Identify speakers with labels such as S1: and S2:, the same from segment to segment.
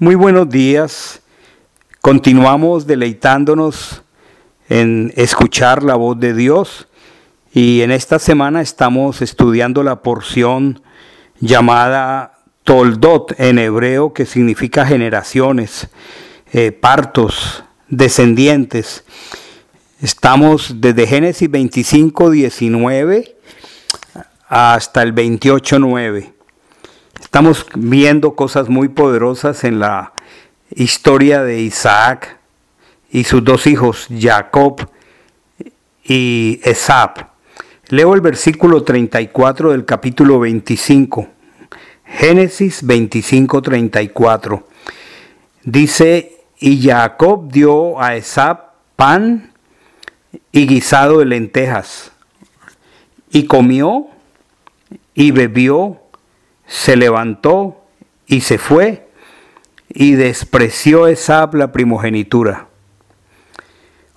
S1: Muy buenos días. Continuamos deleitándonos en escuchar la voz de Dios y en esta semana estamos estudiando la porción llamada Toldot en hebreo que significa generaciones, eh, partos, descendientes. Estamos desde Génesis 25, 19 hasta el 28, 9. Estamos viendo cosas muy poderosas en la historia de Isaac y sus dos hijos, Jacob y Esap. Leo el versículo 34 del capítulo 25. Génesis 25, 34. Dice, y Jacob dio a Esap pan y guisado de lentejas, y comió y bebió se levantó y se fue y despreció Esab la primogenitura.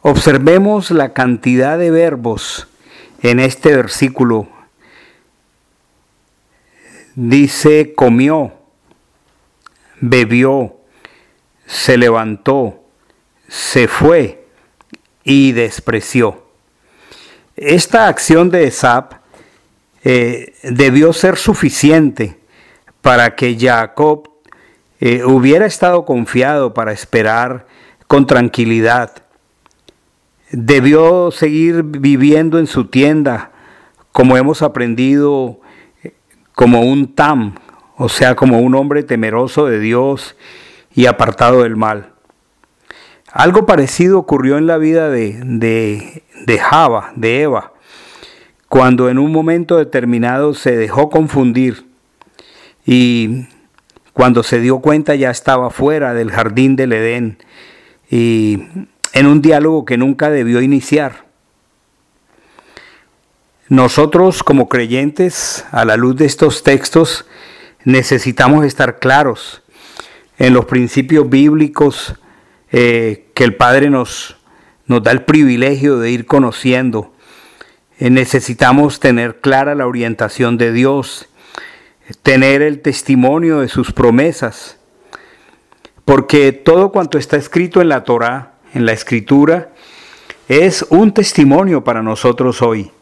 S1: Observemos la cantidad de verbos en este versículo. Dice comió, bebió, se levantó, se fue y despreció. Esta acción de Esab eh, debió ser suficiente para que Jacob eh, hubiera estado confiado para esperar con tranquilidad. Debió seguir viviendo en su tienda, como hemos aprendido, como un tam, o sea, como un hombre temeroso de Dios y apartado del mal. Algo parecido ocurrió en la vida de, de, de Java, de Eva cuando en un momento determinado se dejó confundir y cuando se dio cuenta ya estaba fuera del jardín del Edén y en un diálogo que nunca debió iniciar. Nosotros como creyentes, a la luz de estos textos, necesitamos estar claros en los principios bíblicos eh, que el Padre nos, nos da el privilegio de ir conociendo eh, necesitamos tener clara la orientación de Dios, tener el testimonio de sus promesas, porque todo cuanto está escrito en la Torah, en la escritura, es un testimonio para nosotros hoy.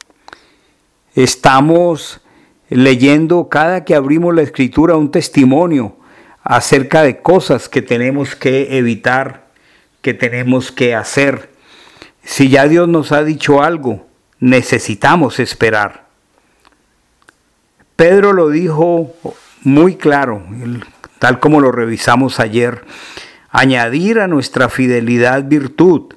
S1: Estamos leyendo cada que abrimos la escritura un testimonio acerca de cosas que tenemos que evitar, que tenemos que hacer. Si ya Dios nos ha dicho algo, necesitamos esperar. Pedro lo dijo muy claro, tal como lo revisamos ayer, añadir a nuestra fidelidad virtud,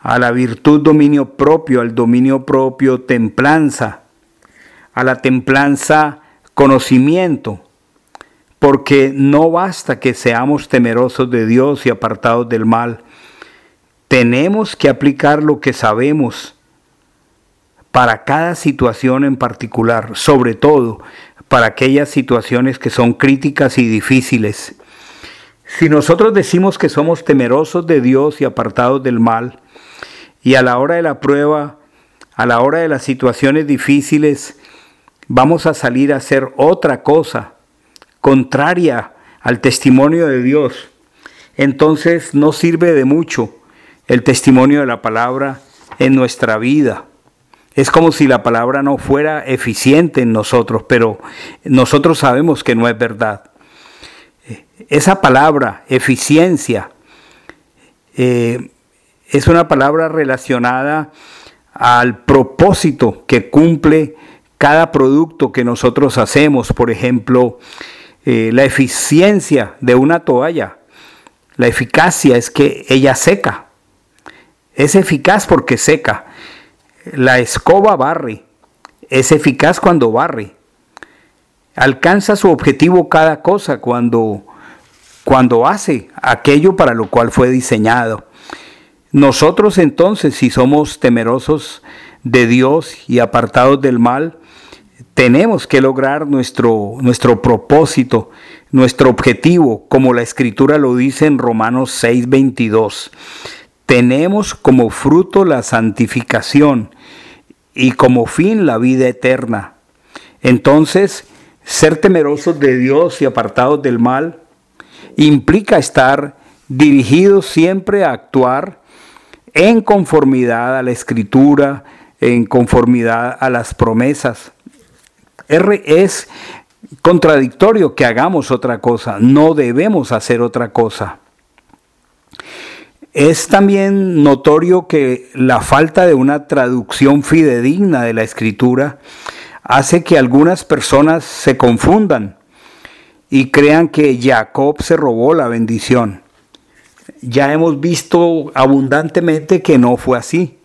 S1: a la virtud dominio propio, al dominio propio templanza, a la templanza conocimiento, porque no basta que seamos temerosos de Dios y apartados del mal, tenemos que aplicar lo que sabemos para cada situación en particular, sobre todo para aquellas situaciones que son críticas y difíciles. Si nosotros decimos que somos temerosos de Dios y apartados del mal, y a la hora de la prueba, a la hora de las situaciones difíciles, vamos a salir a hacer otra cosa contraria al testimonio de Dios, entonces no sirve de mucho el testimonio de la palabra en nuestra vida. Es como si la palabra no fuera eficiente en nosotros, pero nosotros sabemos que no es verdad. Esa palabra, eficiencia, eh, es una palabra relacionada al propósito que cumple cada producto que nosotros hacemos. Por ejemplo, eh, la eficiencia de una toalla, la eficacia es que ella seca. Es eficaz porque seca. La escoba barre, es eficaz cuando barre. Alcanza su objetivo cada cosa cuando, cuando hace aquello para lo cual fue diseñado. Nosotros entonces, si somos temerosos de Dios y apartados del mal, tenemos que lograr nuestro, nuestro propósito, nuestro objetivo, como la escritura lo dice en Romanos 6:22 tenemos como fruto la santificación y como fin la vida eterna. Entonces, ser temerosos de Dios y apartados del mal implica estar dirigido siempre a actuar en conformidad a la escritura, en conformidad a las promesas. Es contradictorio que hagamos otra cosa, no debemos hacer otra cosa. Es también notorio que la falta de una traducción fidedigna de la escritura hace que algunas personas se confundan y crean que Jacob se robó la bendición. Ya hemos visto abundantemente que no fue así,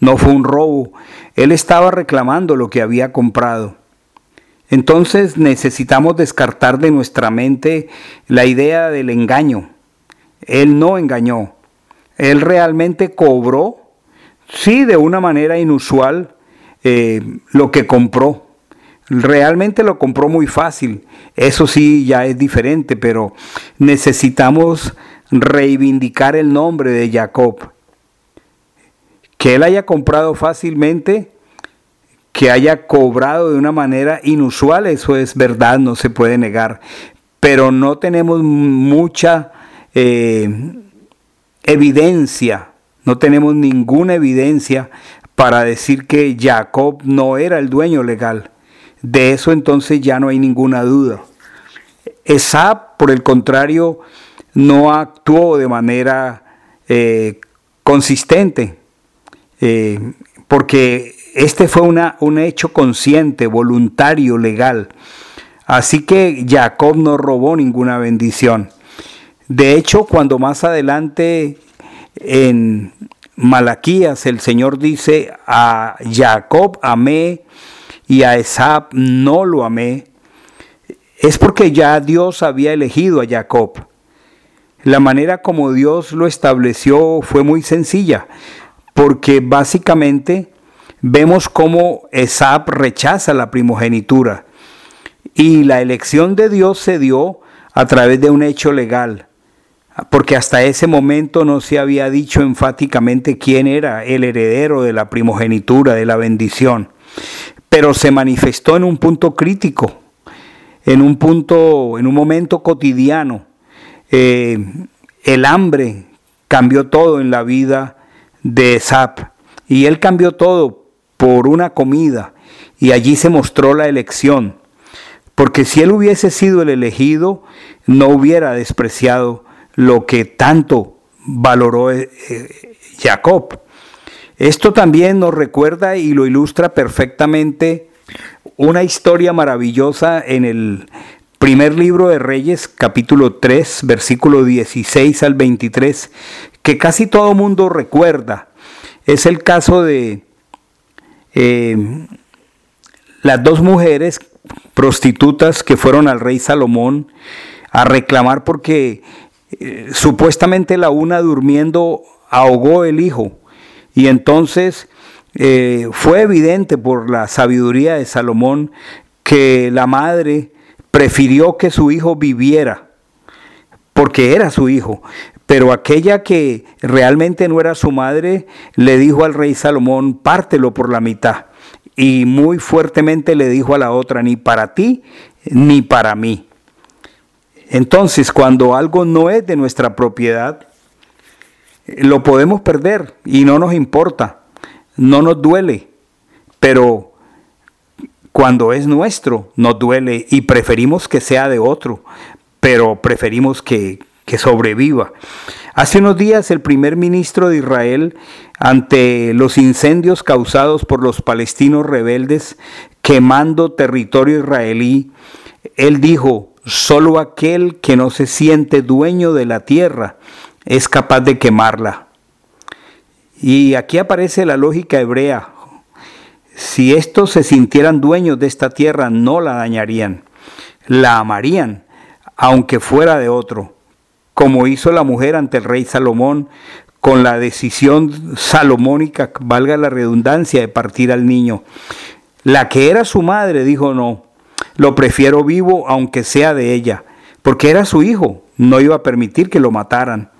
S1: no fue un robo, él estaba reclamando lo que había comprado. Entonces necesitamos descartar de nuestra mente la idea del engaño. Él no engañó, él realmente cobró, sí, de una manera inusual, eh, lo que compró. Realmente lo compró muy fácil. Eso sí, ya es diferente, pero necesitamos reivindicar el nombre de Jacob. Que él haya comprado fácilmente, que haya cobrado de una manera inusual, eso es verdad, no se puede negar. Pero no tenemos mucha eh, evidencia, no tenemos ninguna evidencia para decir que Jacob no era el dueño legal. De eso entonces ya no hay ninguna duda. Esab, por el contrario, no actuó de manera eh, consistente, eh, porque este fue un hecho consciente, voluntario, legal. Así que Jacob no robó ninguna bendición. De hecho, cuando más adelante en Malaquías el Señor dice, a Jacob amé y a Esab no lo amé, es porque ya Dios había elegido a Jacob. La manera como Dios lo estableció fue muy sencilla, porque básicamente vemos cómo Esab rechaza la primogenitura y la elección de Dios se dio a través de un hecho legal porque hasta ese momento no se había dicho enfáticamente quién era el heredero de la primogenitura, de la bendición, pero se manifestó en un punto crítico, en un punto, en un momento cotidiano. Eh, el hambre cambió todo en la vida de Zap y él cambió todo por una comida y allí se mostró la elección, porque si él hubiese sido el elegido, no hubiera despreciado lo que tanto valoró eh, eh, Jacob. Esto también nos recuerda y lo ilustra perfectamente una historia maravillosa en el primer libro de Reyes, capítulo 3, versículo 16 al 23, que casi todo mundo recuerda. Es el caso de eh, las dos mujeres prostitutas que fueron al rey Salomón a reclamar porque eh, supuestamente la una durmiendo ahogó el hijo y entonces eh, fue evidente por la sabiduría de Salomón que la madre prefirió que su hijo viviera porque era su hijo, pero aquella que realmente no era su madre le dijo al rey Salomón, pártelo por la mitad. Y muy fuertemente le dijo a la otra, ni para ti ni para mí. Entonces, cuando algo no es de nuestra propiedad, lo podemos perder y no nos importa, no nos duele, pero cuando es nuestro nos duele y preferimos que sea de otro, pero preferimos que, que sobreviva. Hace unos días el primer ministro de Israel, ante los incendios causados por los palestinos rebeldes quemando territorio israelí, él dijo, Solo aquel que no se siente dueño de la tierra es capaz de quemarla. Y aquí aparece la lógica hebrea. Si estos se sintieran dueños de esta tierra, no la dañarían, la amarían, aunque fuera de otro, como hizo la mujer ante el rey Salomón con la decisión salomónica, valga la redundancia, de partir al niño. La que era su madre dijo no, lo prefiero vivo aunque sea de ella, porque era su hijo, no iba a permitir que lo mataran.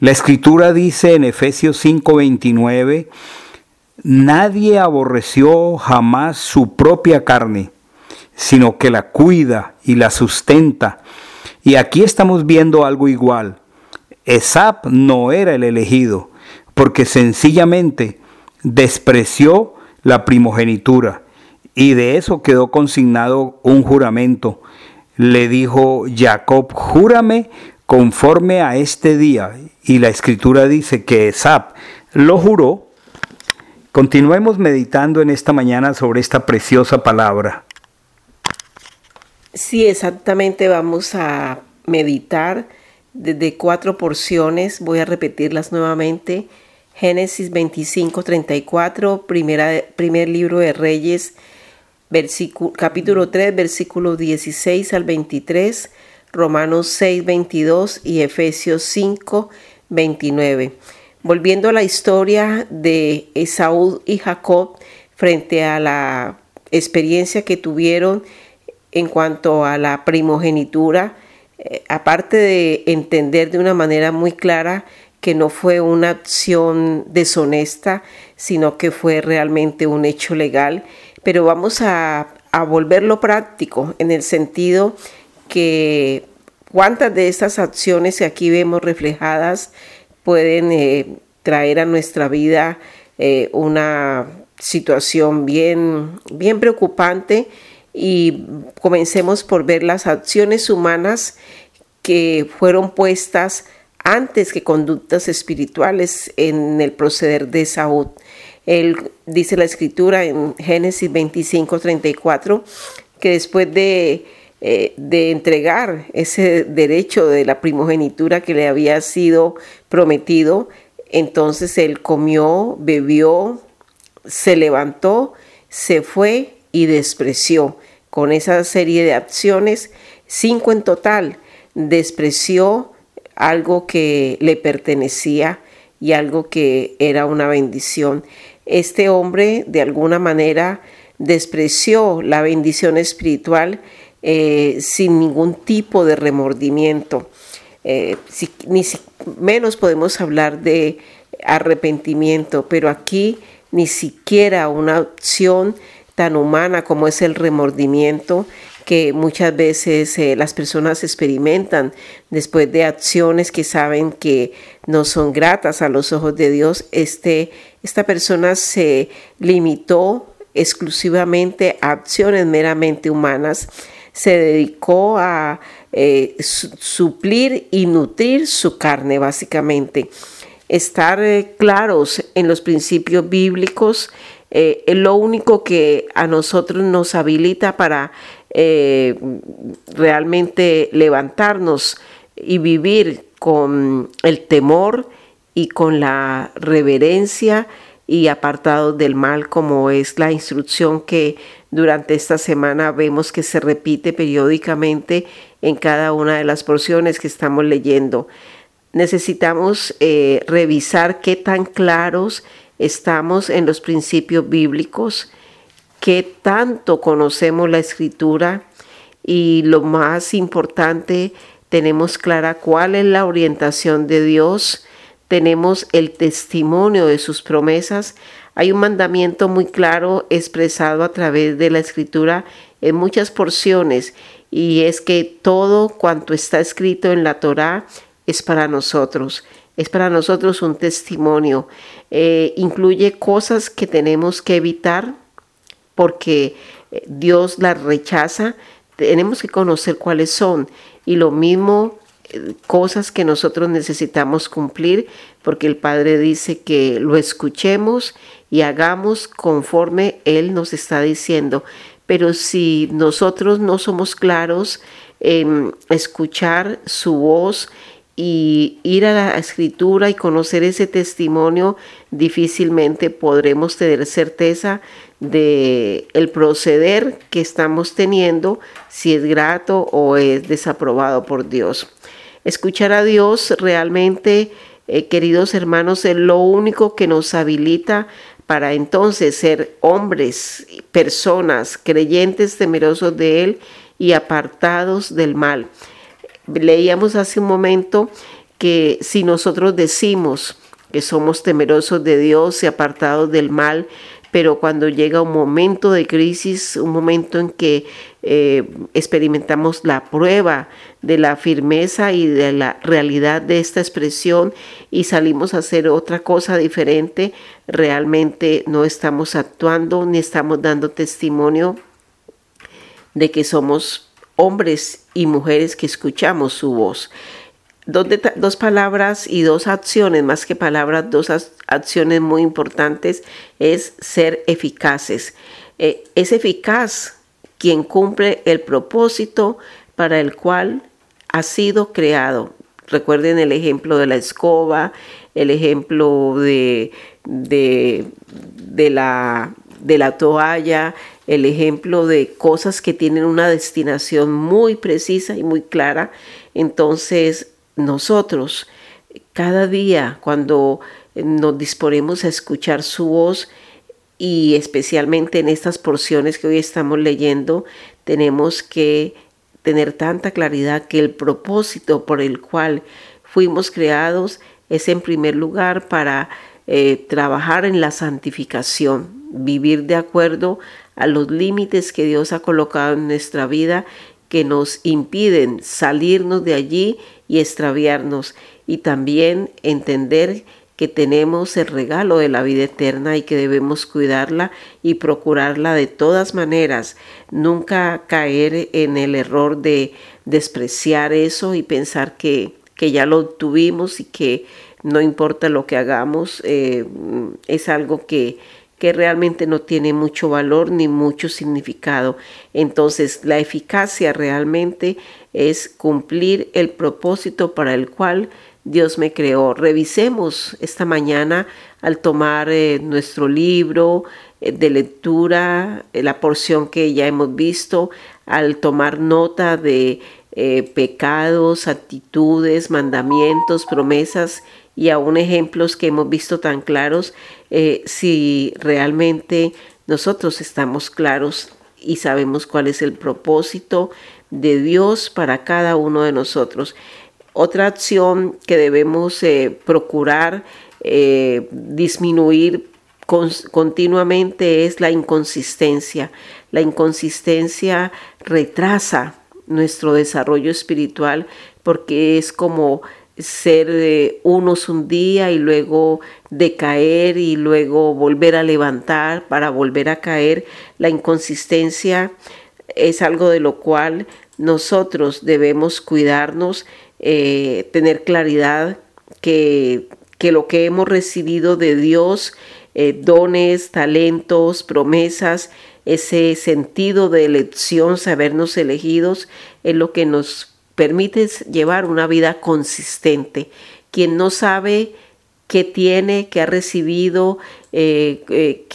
S1: La escritura dice en Efesios 5:29, nadie aborreció jamás su propia carne, sino que la cuida y la sustenta, Y aquí estamos viendo algo igual. Esap no era el elegido, porque sencillamente despreció la primogenitura y de eso quedó consignado un juramento. Le dijo Jacob, júrame conforme a este día. Y la escritura dice que Esap lo juró. Continuemos meditando en esta mañana sobre esta preciosa palabra.
S2: Sí, exactamente vamos a meditar desde cuatro porciones. Voy a repetirlas nuevamente. Génesis 25, 34, primera, primer libro de Reyes, capítulo 3, versículo 16 al 23, Romanos 6, 22 y Efesios 5, 29. Volviendo a la historia de Esaú y Jacob frente a la experiencia que tuvieron en cuanto a la primogenitura, eh, aparte de entender de una manera muy clara que no fue una acción deshonesta, sino que fue realmente un hecho legal, pero vamos a, volverlo práctico en el sentido que cuántas de estas acciones que aquí vemos reflejadas pueden eh, traer a nuestra vida eh, una situación bien, bien preocupante y comencemos por ver las acciones humanas que fueron puestas antes que conductas espirituales en el proceder de Saúl. Él dice la escritura en Génesis 25, 34, que después de, eh, de entregar ese derecho de la primogenitura que le había sido prometido, entonces él comió, bebió, se levantó, se fue y despreció. Con esa serie de acciones, cinco en total, despreció algo que le pertenecía y algo que era una bendición. Este hombre de alguna manera despreció la bendición espiritual eh, sin ningún tipo de remordimiento. Eh, ni menos podemos hablar de arrepentimiento, pero aquí ni siquiera una opción tan humana como es el remordimiento que muchas veces eh, las personas experimentan después de acciones que saben que no son gratas a los ojos de Dios. Este, esta persona se limitó exclusivamente a acciones meramente humanas, se dedicó a eh, suplir y nutrir su carne básicamente. Estar eh, claros en los principios bíblicos es lo único que a nosotros nos habilita para eh, realmente levantarnos y vivir con el temor y con la reverencia y apartados del mal, como es la instrucción que durante esta semana vemos que se repite periódicamente en cada una de las porciones que estamos leyendo. Necesitamos eh, revisar qué tan claros estamos en los principios bíblicos, qué tanto conocemos la escritura y lo más importante, tenemos clara cuál es la orientación de Dios, tenemos el testimonio de sus promesas. Hay un mandamiento muy claro expresado a través de la escritura en muchas porciones y es que todo cuanto está escrito en la Torá es para nosotros, es para nosotros un testimonio. Eh, incluye cosas que tenemos que evitar, porque eh, Dios las rechaza, tenemos que conocer cuáles son. Y lo mismo, cosas que nosotros necesitamos cumplir, porque el Padre dice que lo escuchemos y hagamos conforme Él nos está diciendo. Pero si nosotros no somos claros en escuchar su voz y ir a la escritura y conocer ese testimonio, difícilmente podremos tener certeza de el proceder que estamos teniendo, si es grato o es desaprobado por Dios. Escuchar a Dios realmente, eh, queridos hermanos, es lo único que nos habilita para entonces ser hombres, personas, creyentes, temerosos de Él y apartados del mal. Leíamos hace un momento que si nosotros decimos que somos temerosos de Dios y apartados del mal, pero cuando llega un momento de crisis, un momento en que eh, experimentamos la prueba de la firmeza y de la realidad de esta expresión y salimos a hacer otra cosa diferente, realmente no estamos actuando ni estamos dando testimonio de que somos hombres y mujeres que escuchamos su voz. Dos, dos, palabras y dos acciones, más que palabras, dos acciones muy importantes es ser eficaces. Eh, es eficaz quien cumple el propósito para el cual ha sido creado. Recuerden el ejemplo de la escoba, el ejemplo de, de, de, la, de la toalla, el ejemplo de cosas que tienen una destinación muy precisa y muy clara. Entonces, nosotros, cada día, cuando nos disponemos a escuchar su voz, y especialmente en estas porciones que hoy estamos leyendo, tenemos que tener tanta claridad que el propósito por el cual fuimos creados es en primer lugar para eh, trabajar en la santificación, vivir de acuerdo a los límites que Dios ha colocado en nuestra vida que nos impiden salirnos de allí y extraviarnos y también entender que tenemos el regalo de la vida eterna y que debemos cuidarla y procurarla de todas maneras, nunca caer en el error de despreciar eso y pensar que, que ya lo tuvimos y que no importa lo que hagamos, eh, es algo que, que realmente no tiene mucho valor ni mucho significado. Entonces, la eficacia realmente es cumplir el propósito para el cual Dios me creó. Revisemos esta mañana al tomar eh, nuestro libro eh, de lectura, eh, la porción que ya hemos visto, al tomar nota de pecados, actitudes, mandamientos, promesas y aún ejemplos que hemos visto tan claros, si realmente nosotros estamos claros y sabemos cuál es el propósito de Dios para cada uno de nosotros. Otra acción que debemos eh, procurar eh, disminuir continuamente es la inconsistencia. La inconsistencia retrasa nuestro desarrollo espiritual porque es como ser unos un día y luego decaer y luego volver a levantar para volver a caer. La inconsistencia es algo de lo cual nosotros debemos cuidarnos, eh, tener claridad que, que, lo que hemos recibido de Dios, eh, dones, talentos, promesas, ese sentido de elección, sabernos elegidos, es lo que nos permites llevar una vida consistente. Quien no sabe qué tiene, qué ha recibido, eh, eh,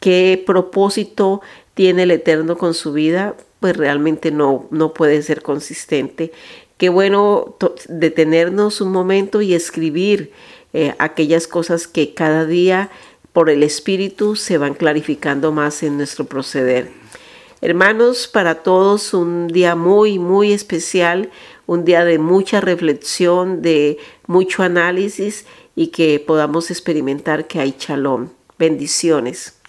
S2: qué, propósito tiene el Eterno con su vida, pues realmente no, no puede ser consistente. Qué bueno detenernos un momento y escribir eh, aquellas cosas que cada día por el Espíritu se van clarificando más en nuestro proceder. Hermanos, para todos un día muy, muy especial, un día de mucha reflexión, de mucho análisis y que podamos experimentar que hay chalón. Bendiciones.